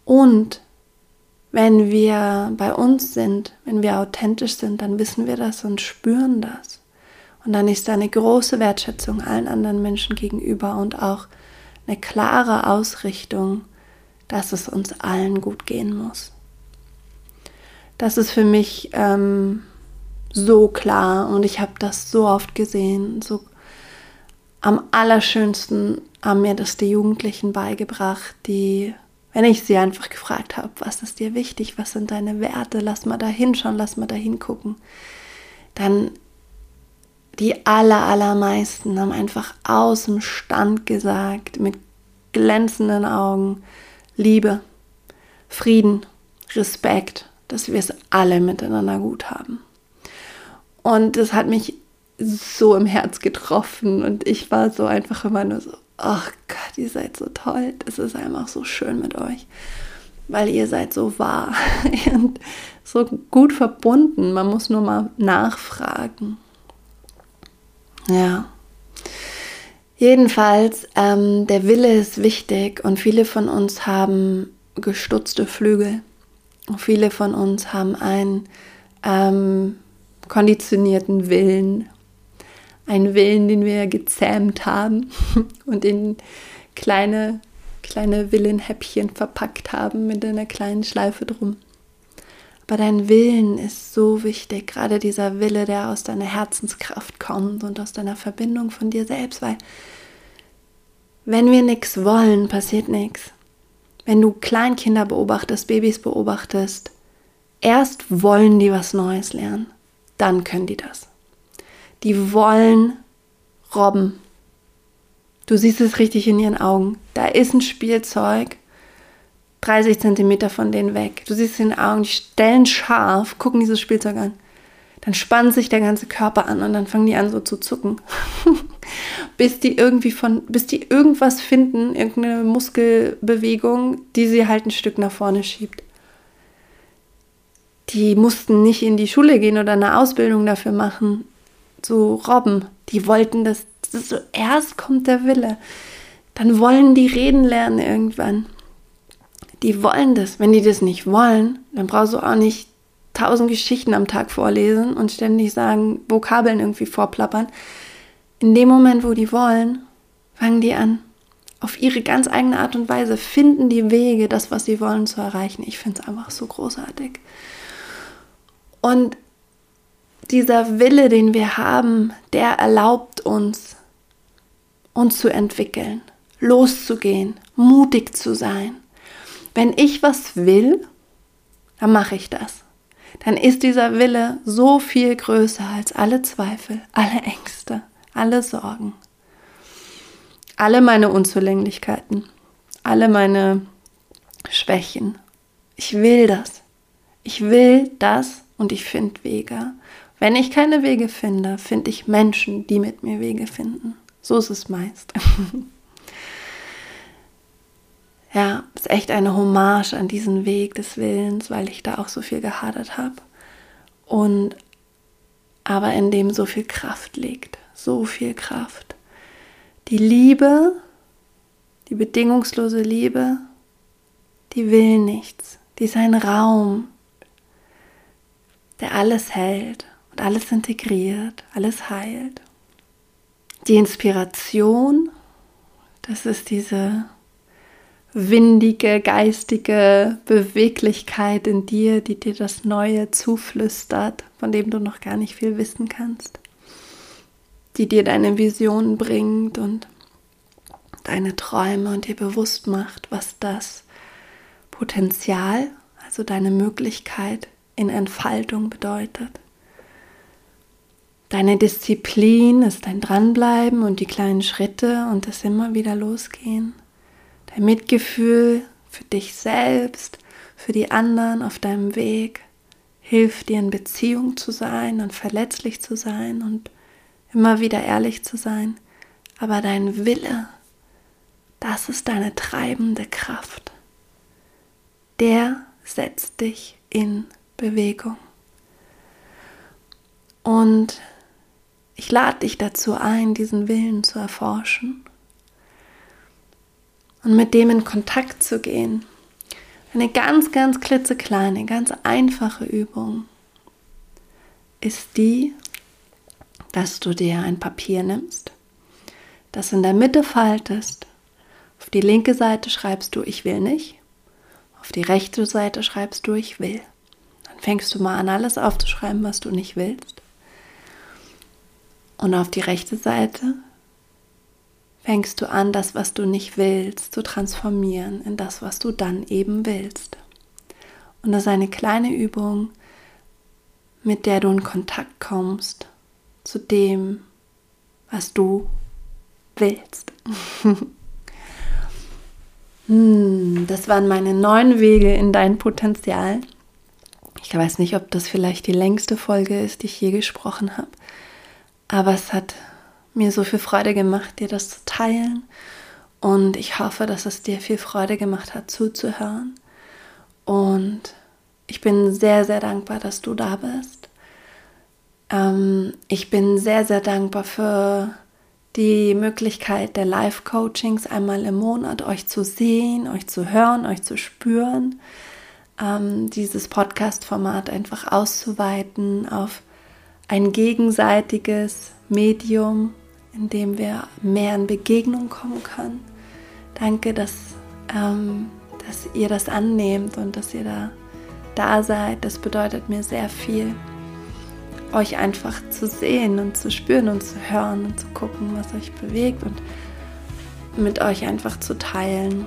Speaker 1: und wenn wir bei uns sind, wenn wir authentisch sind, dann wissen wir das und spüren das. Und dann ist da eine große Wertschätzung allen anderen Menschen gegenüber und auch eine klare Ausrichtung, dass es uns allen gut gehen muss. Das ist für mich ähm, so klar und ich habe das so oft gesehen. So am allerschönsten haben mir das die Jugendlichen beigebracht, die, wenn ich sie einfach gefragt habe, was ist dir wichtig, was sind deine Werte, lass mal da hinschauen, lass mal da hingucken, dann die aller, allermeisten haben einfach aus dem Stand gesagt, mit glänzenden Augen, Liebe, Frieden, Respekt, dass wir es alle miteinander gut haben. Und das hat mich so im Herz getroffen und ich war so einfach immer nur so, ach Gott, ihr seid so toll, es ist einfach so schön mit euch, weil ihr seid so wahr und so gut verbunden. Man muss nur mal nachfragen. Ja. Jedenfalls, ähm, der Wille ist wichtig und viele von uns haben gestutzte Flügel. Und viele von uns haben einen ähm, konditionierten Willen. Einen Willen, den wir gezähmt haben und in kleine, kleine Willenhäppchen verpackt haben mit einer kleinen Schleife drum. Aber dein Willen ist so wichtig, gerade dieser Wille, der aus deiner Herzenskraft kommt und aus deiner Verbindung von dir selbst, weil wenn wir nichts wollen, passiert nichts. Wenn du Kleinkinder beobachtest, Babys beobachtest, erst wollen die was Neues lernen, dann können die das. Die wollen robben. Du siehst es richtig in ihren Augen. Da ist ein Spielzeug 30 Zentimeter von denen weg. Du siehst in den Augen, die stellen scharf, gucken dieses Spielzeug an. Dann spannt sich der ganze Körper an und dann fangen die an so zu zucken. bis die irgendwie von, bis die irgendwas finden, irgendeine Muskelbewegung, die sie halt ein Stück nach vorne schiebt. Die mussten nicht in die Schule gehen oder eine Ausbildung dafür machen. So Robben, die wollten das, das so, erst kommt der Wille. Dann wollen die reden lernen irgendwann die wollen das. Wenn die das nicht wollen, dann brauchst du auch nicht tausend Geschichten am Tag vorlesen und ständig sagen, Vokabeln irgendwie vorplappern. In dem Moment, wo die wollen, fangen die an. Auf ihre ganz eigene Art und Weise finden die Wege, das, was sie wollen, zu erreichen. Ich finde es einfach so großartig. Und dieser Wille, den wir haben, der erlaubt uns, uns zu entwickeln, loszugehen, mutig zu sein, wenn ich was will, dann mache ich das. Dann ist dieser Wille so viel größer als alle Zweifel, alle Ängste, alle Sorgen, alle meine Unzulänglichkeiten, alle meine Schwächen. Ich will das. Ich will das und ich finde Wege. Wenn ich keine Wege finde, finde ich Menschen, die mit mir Wege finden. So ist es meist. ja, ist echt eine Hommage an diesen Weg des Willens, weil ich da auch so viel gehadert habe. Und aber in dem so viel Kraft liegt, so viel Kraft. Die Liebe, die bedingungslose Liebe, die will nichts. Die ist ein Raum, der alles hält alles integriert, alles heilt. Die Inspiration, das ist diese windige, geistige Beweglichkeit in dir, die dir das Neue zuflüstert, von dem du noch gar nicht viel wissen kannst, die dir deine Visionen bringt und deine Träume und dir bewusst macht, was das Potenzial, also deine Möglichkeit in Entfaltung bedeutet. Deine Disziplin ist dein Dranbleiben und die kleinen Schritte und das immer wieder losgehen. Dein Mitgefühl für dich selbst, für die anderen auf deinem Weg hilft dir in Beziehung zu sein und verletzlich zu sein und immer wieder ehrlich zu sein. Aber dein Wille, das ist deine treibende Kraft. Der setzt dich in Bewegung. Und ich lade dich dazu ein, diesen Willen zu erforschen und mit dem in Kontakt zu gehen. Eine ganz, ganz klitzekleine, ganz einfache Übung ist die, dass du dir ein Papier nimmst, das in der Mitte faltest. Auf die linke Seite schreibst du Ich will nicht. Auf die rechte Seite schreibst du Ich will. Dann fängst du mal an, alles aufzuschreiben, was du nicht willst. Und auf die rechte Seite fängst du an, das, was du nicht willst, zu transformieren in das, was du dann eben willst. Und das ist eine kleine Übung, mit der du in Kontakt kommst zu dem, was du willst. hm, das waren meine neun Wege in dein Potenzial. Ich weiß nicht, ob das vielleicht die längste Folge ist, die ich je gesprochen habe. Aber es hat mir so viel Freude gemacht, dir das zu teilen. Und ich hoffe, dass es dir viel Freude gemacht hat, zuzuhören. Und ich bin sehr, sehr dankbar, dass du da bist. Ähm, ich bin sehr, sehr dankbar für die Möglichkeit der Live-Coachings einmal im Monat, euch zu sehen, euch zu hören, euch zu spüren. Ähm, dieses Podcast-Format einfach auszuweiten auf ein gegenseitiges Medium, in dem wir mehr in Begegnung kommen können. Danke, dass, ähm, dass ihr das annehmt und dass ihr da, da seid. Das bedeutet mir sehr viel, euch einfach zu sehen und zu spüren und zu hören und zu gucken, was euch bewegt und mit euch einfach zu teilen,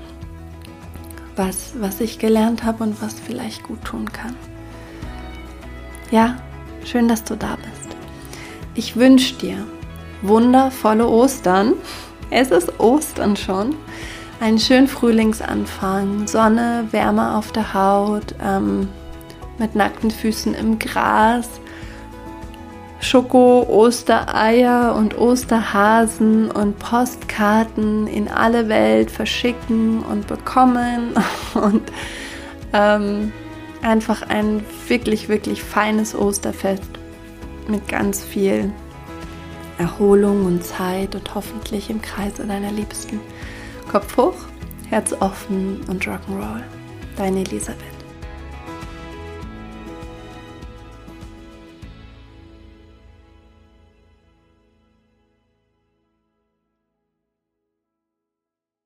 Speaker 1: was, was ich gelernt habe und was vielleicht gut tun kann. Ja, Schön, dass du da bist. Ich wünsche dir wundervolle Ostern. Es ist Ostern schon. Einen schönen Frühlingsanfang, Sonne, Wärme auf der Haut, ähm, mit nackten Füßen im Gras, Schoko, Ostereier und Osterhasen und Postkarten in alle Welt verschicken und bekommen und ähm, einfach ein wirklich, wirklich feines Osterfest mit ganz viel Erholung und Zeit und hoffentlich im Kreise deiner Liebsten. Kopf hoch, Herz offen und Rock'n'Roll. Deine Elisabeth.